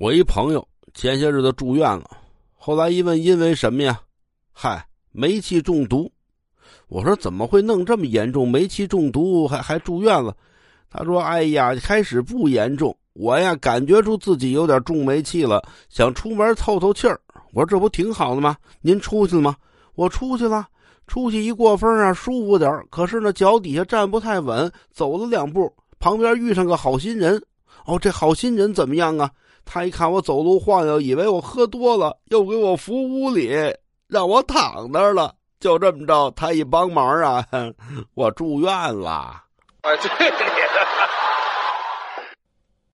我一朋友前些日子住院了，后来一问因为什么呀？嗨，煤气中毒。我说怎么会弄这么严重？煤气中毒还还住院了？他说：“哎呀，开始不严重，我呀感觉出自己有点中煤气了，想出门透透气儿。我说这不挺好的吗？您出去了吗？我出去了，出去一过风啊，舒服点可是呢，脚底下站不太稳，走了两步，旁边遇上个好心人。哦，这好心人怎么样啊？”他一看我走路晃悠，以为我喝多了，又给我扶屋里，让我躺那儿了。就这么着，他一帮忙啊，我住院了。我去，哈哈哈。